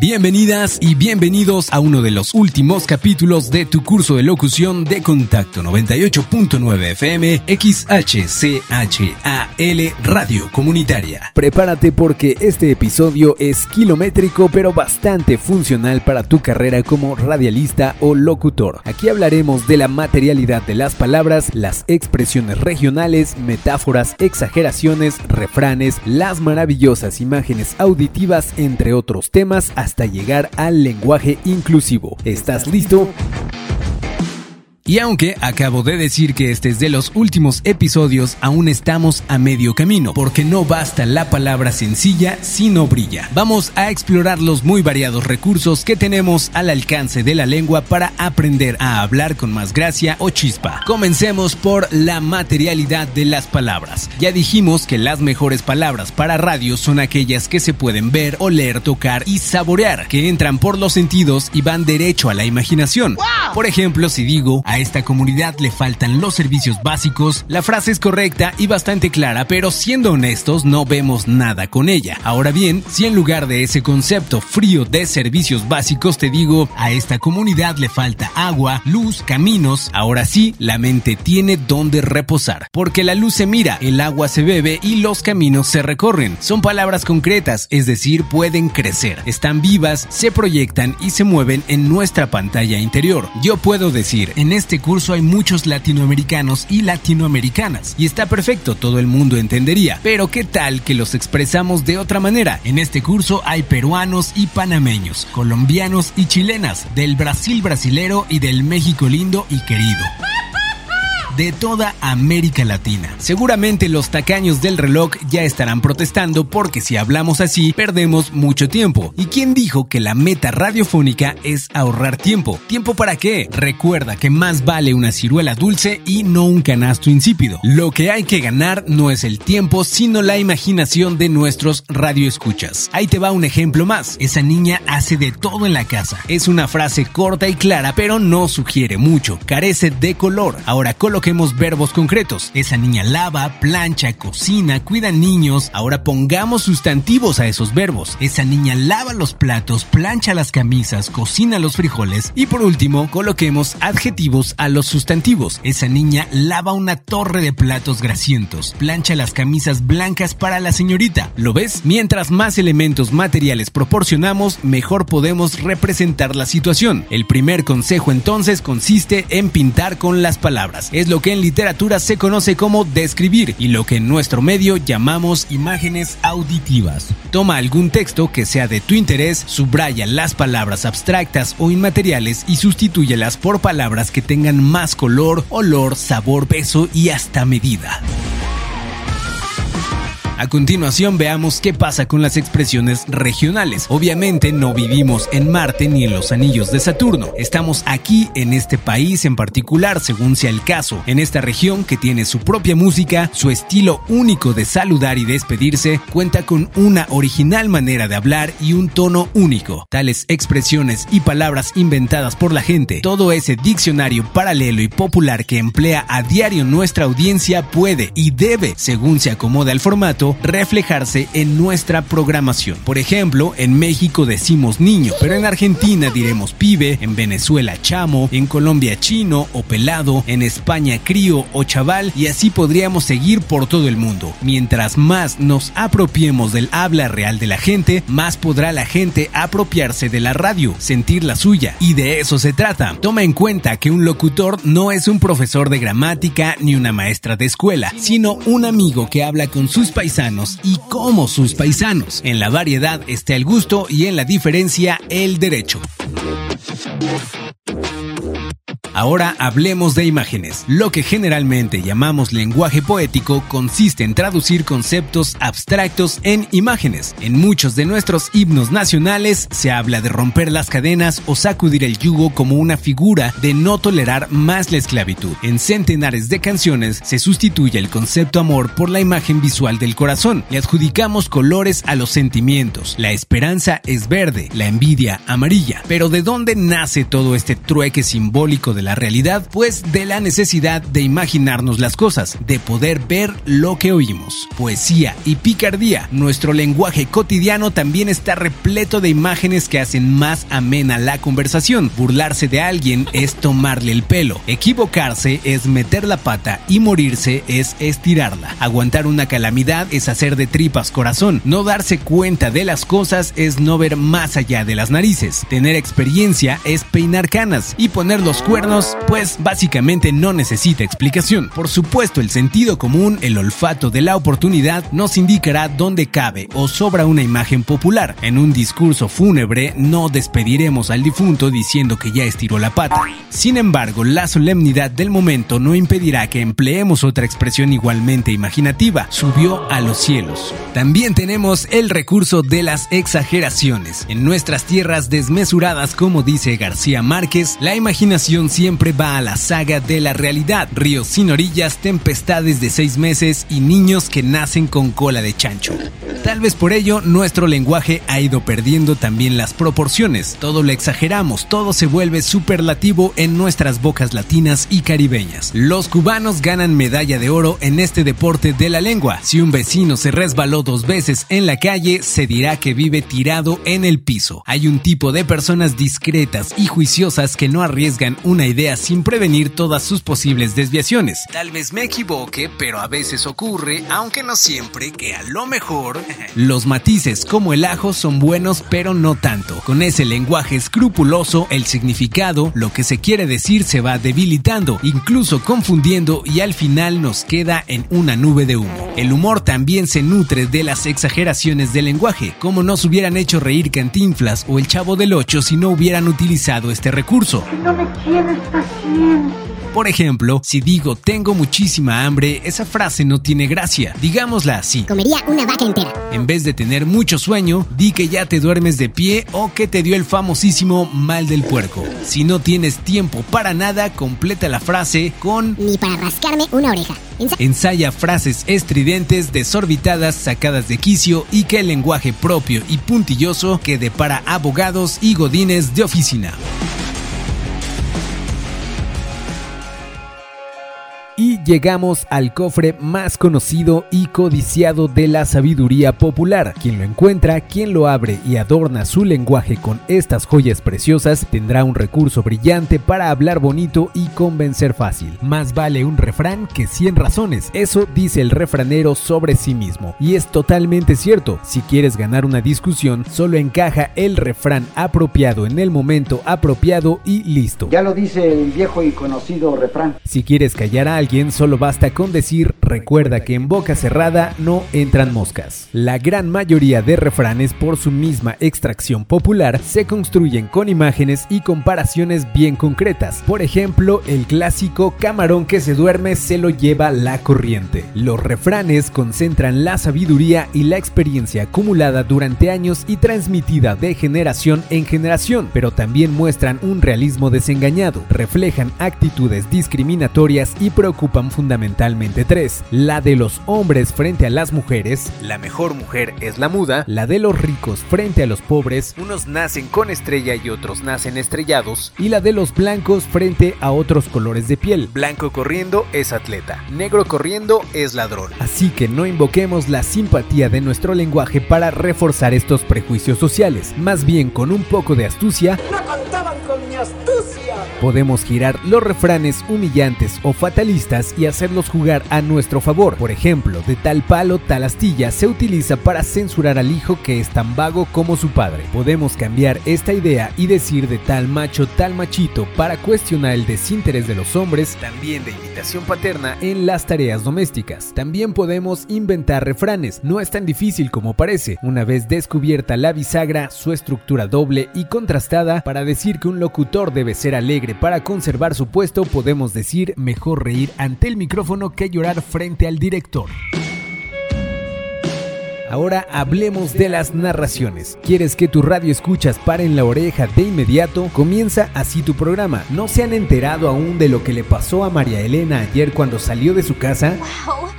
Bienvenidas y bienvenidos a uno de los últimos capítulos de tu curso de locución de Contacto 98.9 FM XHCHAL Radio Comunitaria. Prepárate porque este episodio es kilométrico pero bastante funcional para tu carrera como radialista o locutor. Aquí hablaremos de la materialidad de las palabras, las expresiones regionales, metáforas, exageraciones, refranes, las maravillosas imágenes auditivas, entre otros temas, hasta llegar al lenguaje inclusivo. ¿Estás listo? Y aunque acabo de decir que este es de los últimos episodios, aún estamos a medio camino, porque no basta la palabra sencilla si no brilla. Vamos a explorar los muy variados recursos que tenemos al alcance de la lengua para aprender a hablar con más gracia o chispa. Comencemos por la materialidad de las palabras. Ya dijimos que las mejores palabras para radio son aquellas que se pueden ver, oler, tocar y saborear, que entran por los sentidos y van derecho a la imaginación. Por ejemplo, si digo, a esta comunidad le faltan los servicios básicos, la frase es correcta y bastante clara, pero siendo honestos no vemos nada con ella. Ahora bien, si en lugar de ese concepto frío de servicios básicos te digo, a esta comunidad le falta agua, luz, caminos, ahora sí, la mente tiene donde reposar. Porque la luz se mira, el agua se bebe y los caminos se recorren. Son palabras concretas, es decir, pueden crecer, están vivas, se proyectan y se mueven en nuestra pantalla interior. Yo puedo decir, en este curso hay muchos latinoamericanos y latinoamericanas, y está perfecto, todo el mundo entendería. Pero ¿qué tal que los expresamos de otra manera? En este curso hay peruanos y panameños, colombianos y chilenas, del Brasil brasilero y del México lindo y querido de toda América Latina. Seguramente los tacaños del reloj ya estarán protestando porque si hablamos así perdemos mucho tiempo. ¿Y quién dijo que la meta radiofónica es ahorrar tiempo? ¿Tiempo para qué? Recuerda que más vale una ciruela dulce y no un canasto insípido. Lo que hay que ganar no es el tiempo, sino la imaginación de nuestros radioescuchas. Ahí te va un ejemplo más. Esa niña hace de todo en la casa. Es una frase corta y clara, pero no sugiere mucho. Carece de color. Ahora coloque verbos concretos. Esa niña lava, plancha, cocina, cuida niños. Ahora pongamos sustantivos a esos verbos. Esa niña lava los platos, plancha las camisas, cocina los frijoles. Y por último, coloquemos adjetivos a los sustantivos. Esa niña lava una torre de platos grasientos, plancha las camisas blancas para la señorita. ¿Lo ves? Mientras más elementos materiales proporcionamos, mejor podemos representar la situación. El primer consejo entonces consiste en pintar con las palabras. Es lo que en literatura se conoce como describir y lo que en nuestro medio llamamos imágenes auditivas. Toma algún texto que sea de tu interés, subraya las palabras abstractas o inmateriales y sustitúyelas por palabras que tengan más color, olor, sabor, peso y hasta medida. A continuación veamos qué pasa con las expresiones regionales. Obviamente no vivimos en Marte ni en los anillos de Saturno. Estamos aquí en este país en particular, según sea el caso, en esta región que tiene su propia música, su estilo único de saludar y despedirse, cuenta con una original manera de hablar y un tono único. Tales expresiones y palabras inventadas por la gente, todo ese diccionario paralelo y popular que emplea a diario nuestra audiencia puede y debe, según se acomoda el formato, reflejarse en nuestra programación. Por ejemplo, en México decimos niño, pero en Argentina diremos pibe, en Venezuela chamo, en Colombia chino o pelado, en España crío o chaval y así podríamos seguir por todo el mundo. Mientras más nos apropiemos del habla real de la gente, más podrá la gente apropiarse de la radio, sentir la suya. Y de eso se trata. Toma en cuenta que un locutor no es un profesor de gramática ni una maestra de escuela, sino un amigo que habla con sus paisanos y como sus paisanos. En la variedad está el gusto y en la diferencia el derecho. Ahora hablemos de imágenes. Lo que generalmente llamamos lenguaje poético consiste en traducir conceptos abstractos en imágenes. En muchos de nuestros himnos nacionales se habla de romper las cadenas o sacudir el yugo como una figura de no tolerar más la esclavitud. En centenares de canciones se sustituye el concepto amor por la imagen visual del corazón. Le adjudicamos colores a los sentimientos. La esperanza es verde, la envidia amarilla. Pero ¿de dónde nace todo este trueque simbólico de la la realidad? Pues de la necesidad de imaginarnos las cosas, de poder ver lo que oímos. Poesía y picardía. Nuestro lenguaje cotidiano también está repleto de imágenes que hacen más amena la conversación. Burlarse de alguien es tomarle el pelo. Equivocarse es meter la pata y morirse es estirarla. Aguantar una calamidad es hacer de tripas corazón. No darse cuenta de las cosas es no ver más allá de las narices. Tener experiencia es peinar canas y poner los cuernos, pues básicamente no necesita explicación. Por supuesto, el sentido común, el olfato de la oportunidad nos indicará dónde cabe o sobra una imagen popular. En un discurso fúnebre no despediremos al difunto diciendo que ya estiró la pata. Sin embargo, la solemnidad del momento no impedirá que empleemos otra expresión igualmente imaginativa, subió a los cielos. También tenemos el recurso de las exageraciones. En nuestras tierras desmesuradas, como dice García Márquez, la imaginación siempre va a la saga de la realidad. Ríos sin orillas, tempestades de seis meses y niños que nacen con cola de chancho. Tal vez por ello nuestro lenguaje ha ido perdiendo también las proporciones. Todo lo exageramos, todo se vuelve superlativo en nuestras bocas latinas y caribeñas. Los cubanos ganan medalla de oro en este deporte de la lengua. Si un vecino se resbaló dos veces en la calle, se dirá que vive tirado en el piso. Hay un tipo de personas discretas y juiciosas que no arriesgan una idea sin prevenir todas sus posibles desviaciones. Tal vez me equivoque, pero a veces ocurre, aunque no siempre, que a lo mejor los matices como el ajo son buenos, pero no tanto. Con ese lenguaje escrupuloso, el significado, lo que se quiere decir, se va debilitando, incluso confundiendo y al final nos queda en una nube de humo. El humor también se nutre de las exageraciones del lenguaje, como nos hubieran hecho reír Cantinflas o el Chavo del Ocho si no hubieran utilizado este recurso. No me tienes paciencia. Por ejemplo, si digo tengo muchísima hambre, esa frase no tiene gracia. Digámosla así. Comería una vaca entera. En vez de tener mucho sueño, di que ya te duermes de pie o que te dio el famosísimo mal del puerco. Si no tienes tiempo para nada, completa la frase con Ni para rascarme una oreja. Ensa- Ensaya frases estridentes, desorbitadas, sacadas de quicio y que el lenguaje propio y puntilloso quede para abogados y godines de oficina. Llegamos al cofre más conocido y codiciado de la sabiduría popular. Quien lo encuentra, quien lo abre y adorna su lenguaje con estas joyas preciosas, tendrá un recurso brillante para hablar bonito y convencer fácil. Más vale un refrán que 100 razones. Eso dice el refranero sobre sí mismo. Y es totalmente cierto. Si quieres ganar una discusión, solo encaja el refrán apropiado en el momento apropiado y listo. Ya lo dice el viejo y conocido refrán. Si quieres callar a alguien, solo basta con decir recuerda que en boca cerrada no entran moscas. La gran mayoría de refranes por su misma extracción popular se construyen con imágenes y comparaciones bien concretas. Por ejemplo, el clásico camarón que se duerme se lo lleva la corriente. Los refranes concentran la sabiduría y la experiencia acumulada durante años y transmitida de generación en generación, pero también muestran un realismo desengañado, reflejan actitudes discriminatorias y preocupan fundamentalmente tres. La de los hombres frente a las mujeres, la mejor mujer es la muda, la de los ricos frente a los pobres, unos nacen con estrella y otros nacen estrellados, y la de los blancos frente a otros colores de piel. Blanco corriendo es atleta, negro corriendo es ladrón. Así que no invoquemos la simpatía de nuestro lenguaje para reforzar estos prejuicios sociales, más bien con un poco de astucia No contaban con mi astucia. Podemos girar los refranes humillantes o fatalistas y hacerlos jugar a nuestro favor. Por ejemplo, de tal palo, tal astilla se utiliza para censurar al hijo que es tan vago como su padre. Podemos cambiar esta idea y decir de tal macho, tal machito para cuestionar el desinterés de los hombres, también de imitación paterna en las tareas domésticas. También podemos inventar refranes, no es tan difícil como parece. Una vez descubierta la bisagra, su estructura doble y contrastada, para decir que un locutor debe ser alegre para conservar su puesto, podemos decir mejor reír ante el micrófono que llorar frente al director. Ahora hablemos de las narraciones. ¿Quieres que tu radio escuchas para en la oreja de inmediato? Comienza así tu programa. ¿No se han enterado aún de lo que le pasó a María Elena ayer cuando salió de su casa?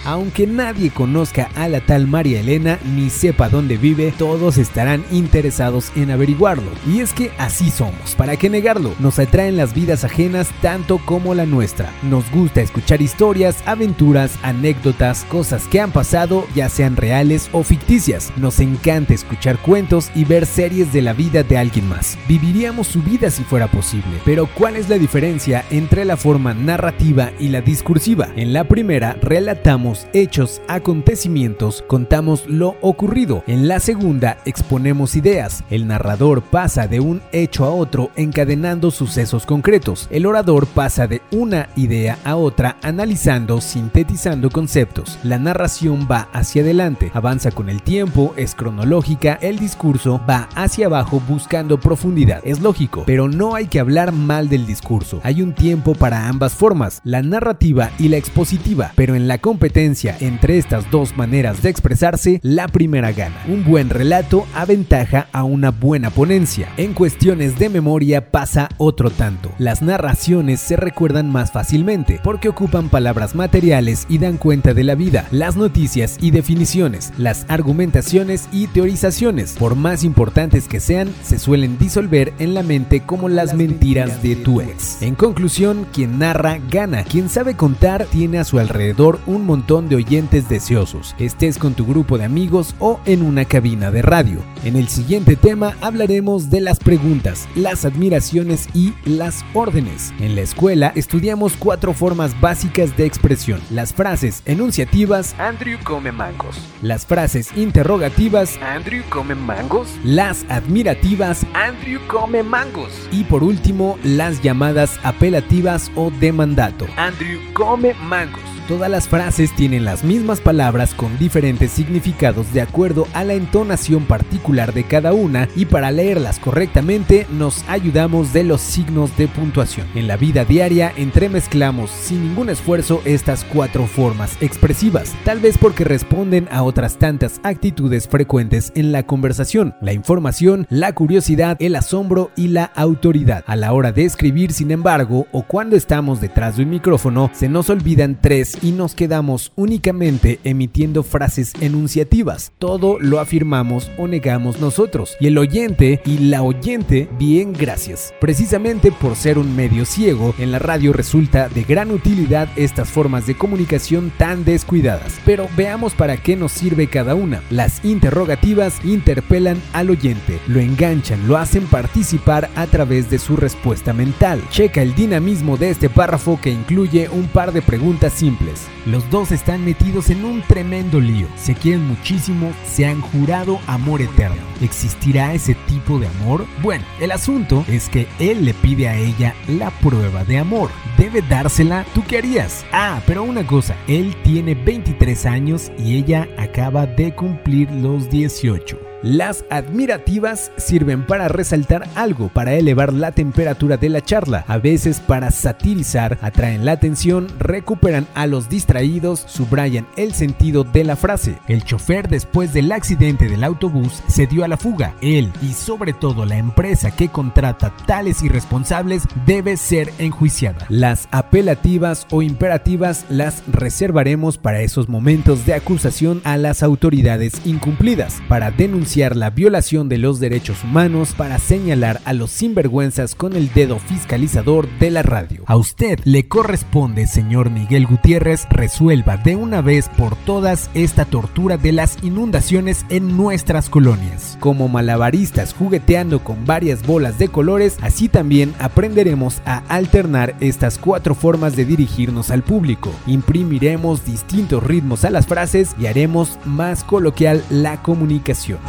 Aunque nadie conozca a la tal María Elena ni sepa dónde vive, todos estarán interesados en averiguarlo. Y es que así somos, ¿para qué negarlo? Nos atraen las vidas ajenas tanto como la nuestra. Nos gusta escuchar historias, aventuras, anécdotas, cosas que han pasado, ya sean reales o ficticias. Nos encanta escuchar cuentos y ver series de la vida de alguien más. Viviríamos su vida si fuera posible, pero ¿cuál es la diferencia entre la forma narrativa y la discursiva? En la primera relatamos hechos, acontecimientos, contamos lo ocurrido. En la segunda exponemos ideas. El narrador pasa de un hecho a otro encadenando sucesos concretos. El orador pasa de una idea a otra analizando, sintetizando conceptos. La narración va hacia adelante, avanza con el tiempo, es cronológica, el discurso va hacia abajo buscando profundidad. Es lógico, pero no hay que hablar mal del discurso. Hay un tiempo para ambas formas, la narrativa y la expositiva, pero en la competencia entre estas dos maneras de expresarse, la primera gana. Un buen relato aventaja a una buena ponencia. En cuestiones de memoria pasa otro tanto. Las narraciones se recuerdan más fácilmente porque ocupan palabras materiales y dan cuenta de la vida, las noticias y definiciones, las argumentaciones y teorizaciones, por más importantes que sean, se suelen disolver en la mente como las mentiras de tu ex. En conclusión, quien narra gana, quien sabe contar tiene a su alrededor un montón de oyentes deseosos, estés con tu grupo de amigos o en una cabina de radio. En el siguiente tema hablaremos de las preguntas, las admiraciones y las órdenes. En la escuela estudiamos cuatro formas básicas de expresión. Las frases enunciativas, Andrew come mangos. las frases interrogativas, Andrew come mangos. las admirativas Andrew come mangos. y por último las llamadas apelativas o de mandato. Andrew come mangos. Todas las frases tienen las mismas palabras con diferentes significados de acuerdo a la entonación particular de cada una y para leerlas correctamente nos ayudamos de los signos de puntuación. En la vida diaria entremezclamos sin ningún esfuerzo estas cuatro formas expresivas, tal vez porque responden a otras tantas actitudes frecuentes en la conversación, la información, la curiosidad, el asombro y la autoridad. A la hora de escribir, sin embargo, o cuando estamos detrás de un micrófono, se nos olvidan tres y nos quedamos únicamente emitiendo frases enunciativas. Todo lo afirmamos o negamos nosotros. Y el oyente y la oyente, bien gracias. Precisamente por ser un medio ciego, en la radio resulta de gran utilidad estas formas de comunicación tan descuidadas. Pero veamos para qué nos sirve cada una. Las interrogativas interpelan al oyente, lo enganchan, lo hacen participar a través de su respuesta mental. Checa el dinamismo de este párrafo que incluye un par de preguntas simples. Los dos están metidos en un tremendo lío. Se quieren muchísimo, se han jurado amor eterno. ¿Existirá ese tipo de amor? Bueno, el asunto es que él le pide a ella la prueba de amor. ¿Debe dársela? ¿Tú qué harías? Ah, pero una cosa, él tiene 23 años y ella acaba de cumplir los 18. Las admirativas sirven para resaltar algo, para elevar la temperatura de la charla, a veces para satirizar, atraen la atención, recuperan a los distraídos, subrayan el sentido de la frase. El chofer después del accidente del autobús se dio a la fuga. Él y sobre todo la empresa que contrata tales irresponsables debe ser enjuiciada. Las apelativas o imperativas las reservaremos para esos momentos de acusación a las autoridades incumplidas, para denunciar la violación de los derechos humanos para señalar a los sinvergüenzas con el dedo fiscalizador de la radio. A usted le corresponde, señor Miguel Gutiérrez, resuelva de una vez por todas esta tortura de las inundaciones en nuestras colonias. Como malabaristas jugueteando con varias bolas de colores, así también aprenderemos a alternar estas cuatro formas de dirigirnos al público. Imprimiremos distintos ritmos a las frases y haremos más coloquial la comunicación.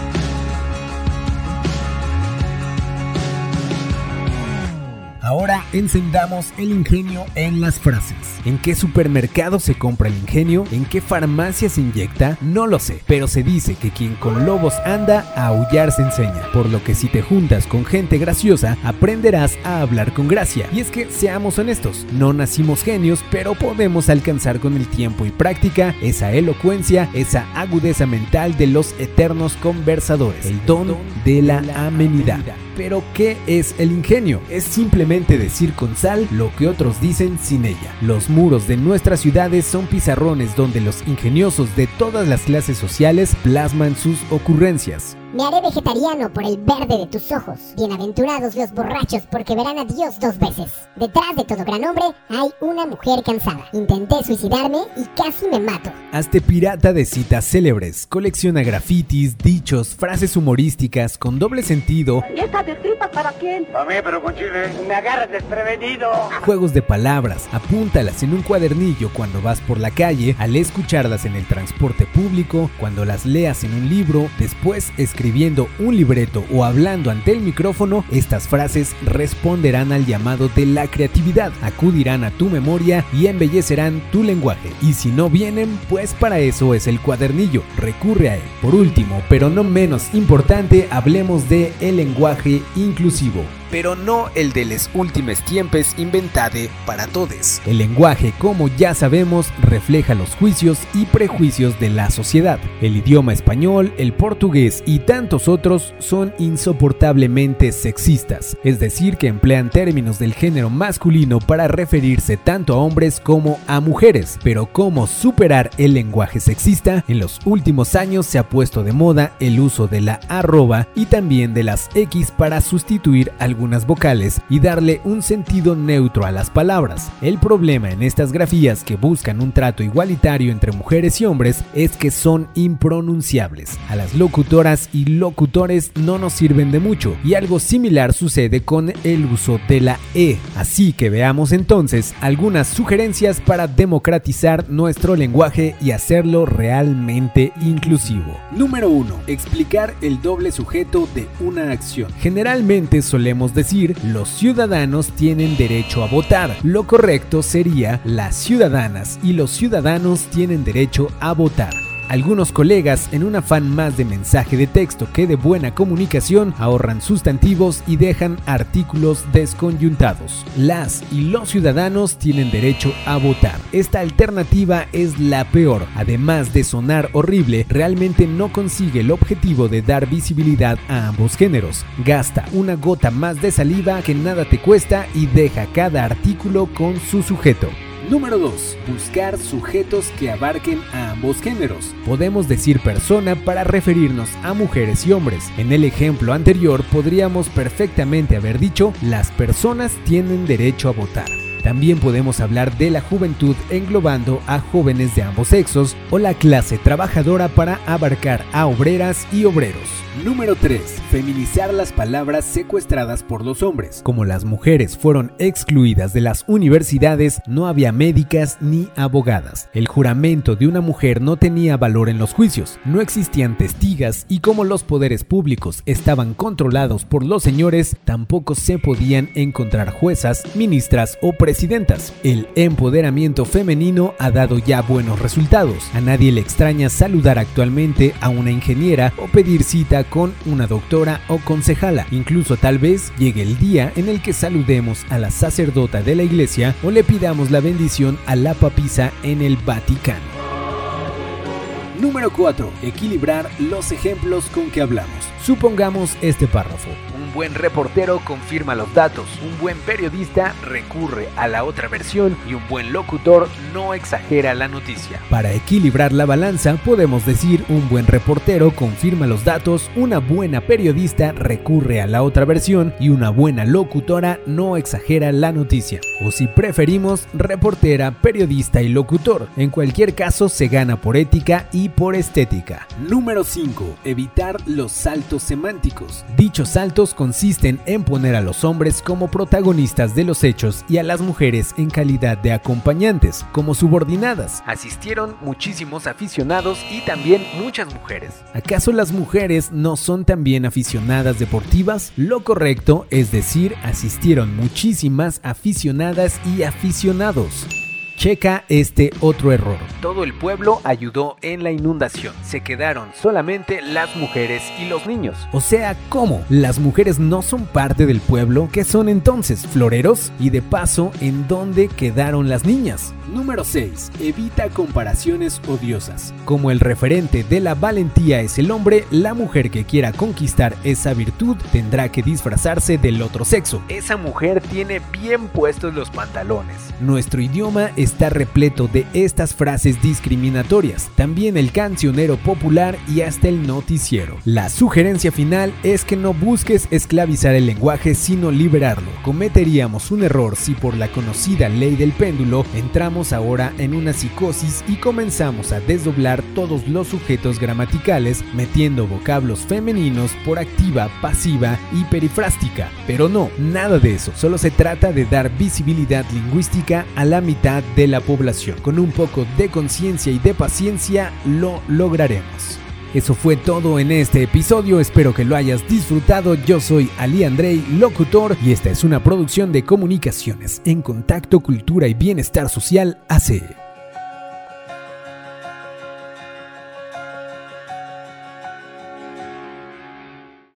Ahora encendamos el ingenio en las frases. ¿En qué supermercado se compra el ingenio? ¿En qué farmacia se inyecta? No lo sé, pero se dice que quien con lobos anda, a aullar se enseña. Por lo que si te juntas con gente graciosa, aprenderás a hablar con gracia. Y es que, seamos honestos, no nacimos genios, pero podemos alcanzar con el tiempo y práctica esa elocuencia, esa agudeza mental de los eternos conversadores, el don de la amenidad. Pero ¿qué es el ingenio? Es simplemente decir con sal lo que otros dicen sin ella. Los muros de nuestras ciudades son pizarrones donde los ingeniosos de todas las clases sociales plasman sus ocurrencias. Me haré vegetariano por el verde de tus ojos. Bienaventurados los borrachos porque verán a Dios dos veces. Detrás de todo gran hombre hay una mujer cansada. Intenté suicidarme y casi me mato. Hazte pirata de citas célebres. Colecciona grafitis, dichos, frases humorísticas con doble sentido. ¿Y esta de tripas para quién? A mí, pero con chile. Me agarras desprevenido. Juegos de palabras, apúntalas en un cuadernillo cuando vas por la calle, al escucharlas en el transporte público, cuando las leas en un libro, después escribiendo un libreto o hablando ante el micrófono, estas frases responderán al llamado de la creatividad, acudirán a tu memoria y embellecerán tu lenguaje. Y si no vienen, pues para eso es el cuadernillo, recurre a él. Por último, pero no menos importante, hablemos de el lenguaje inclusivo pero no el de les últimes tiempes inventade para todes. El lenguaje, como ya sabemos, refleja los juicios y prejuicios de la sociedad. El idioma español, el portugués y tantos otros son insoportablemente sexistas, es decir, que emplean términos del género masculino para referirse tanto a hombres como a mujeres. Pero ¿cómo superar el lenguaje sexista? En los últimos años se ha puesto de moda el uso de la arroba y también de las X para sustituir algún algunas vocales y darle un sentido neutro a las palabras. El problema en estas grafías que buscan un trato igualitario entre mujeres y hombres es que son impronunciables. A las locutoras y locutores no nos sirven de mucho y algo similar sucede con el uso de la E. Así que veamos entonces algunas sugerencias para democratizar nuestro lenguaje y hacerlo realmente inclusivo. Número 1. Explicar el doble sujeto de una acción. Generalmente solemos decir, los ciudadanos tienen derecho a votar. Lo correcto sería, las ciudadanas y los ciudadanos tienen derecho a votar. Algunos colegas, en un afán más de mensaje de texto que de buena comunicación, ahorran sustantivos y dejan artículos desconyuntados. Las y los ciudadanos tienen derecho a votar. Esta alternativa es la peor. Además de sonar horrible, realmente no consigue el objetivo de dar visibilidad a ambos géneros. Gasta una gota más de saliva que nada te cuesta y deja cada artículo con su sujeto. Número 2. Buscar sujetos que abarquen a ambos géneros. Podemos decir persona para referirnos a mujeres y hombres. En el ejemplo anterior podríamos perfectamente haber dicho las personas tienen derecho a votar. También podemos hablar de la juventud englobando a jóvenes de ambos sexos o la clase trabajadora para abarcar a obreras y obreros. Número 3. Feminizar las palabras secuestradas por los hombres. Como las mujeres fueron excluidas de las universidades, no había médicas ni abogadas. El juramento de una mujer no tenía valor en los juicios, no existían testigas y como los poderes públicos estaban controlados por los señores, tampoco se podían encontrar juezas, ministras o El empoderamiento femenino ha dado ya buenos resultados. A nadie le extraña saludar actualmente a una ingeniera o pedir cita con una doctora o concejala. Incluso tal vez llegue el día en el que saludemos a la sacerdota de la iglesia o le pidamos la bendición a la papisa en el Vaticano. Número 4. Equilibrar los ejemplos con que hablamos. Supongamos este párrafo. Un buen reportero confirma los datos, un buen periodista recurre a la otra versión y un buen locutor no exagera la noticia. Para equilibrar la balanza, podemos decir un buen reportero confirma los datos, una buena periodista recurre a la otra versión y una buena locutora no exagera la noticia. O si preferimos, reportera, periodista y locutor. En cualquier caso, se gana por ética y por estética. Número 5. Evitar los saltos semánticos. Dichos saltos consisten en poner a los hombres como protagonistas de los hechos y a las mujeres en calidad de acompañantes, como subordinadas. Asistieron muchísimos aficionados y también muchas mujeres. ¿Acaso las mujeres no son también aficionadas deportivas? Lo correcto es decir, asistieron muchísimas aficionadas y aficionados. Checa este otro error. Todo el pueblo ayudó en la inundación. Se quedaron solamente las mujeres y los niños. O sea, ¿cómo? ¿Las mujeres no son parte del pueblo? ¿Qué son entonces? ¿Floreros? Y de paso, ¿en dónde quedaron las niñas? Número 6. Evita comparaciones odiosas. Como el referente de la valentía es el hombre, la mujer que quiera conquistar esa virtud tendrá que disfrazarse del otro sexo. Esa mujer tiene bien puestos los pantalones. Nuestro idioma está repleto de estas frases discriminatorias, también el cancionero popular y hasta el noticiero. La sugerencia final es que no busques esclavizar el lenguaje sino liberarlo. Cometeríamos un error si por la conocida ley del péndulo ahora en una psicosis y comenzamos a desdoblar todos los sujetos gramaticales metiendo vocablos femeninos por activa, pasiva y perifrástica. Pero no, nada de eso, solo se trata de dar visibilidad lingüística a la mitad de la población. Con un poco de conciencia y de paciencia lo lograremos. Eso fue todo en este episodio, espero que lo hayas disfrutado. Yo soy Ali Andrei, locutor, y esta es una producción de comunicaciones en contacto, cultura y bienestar social AC.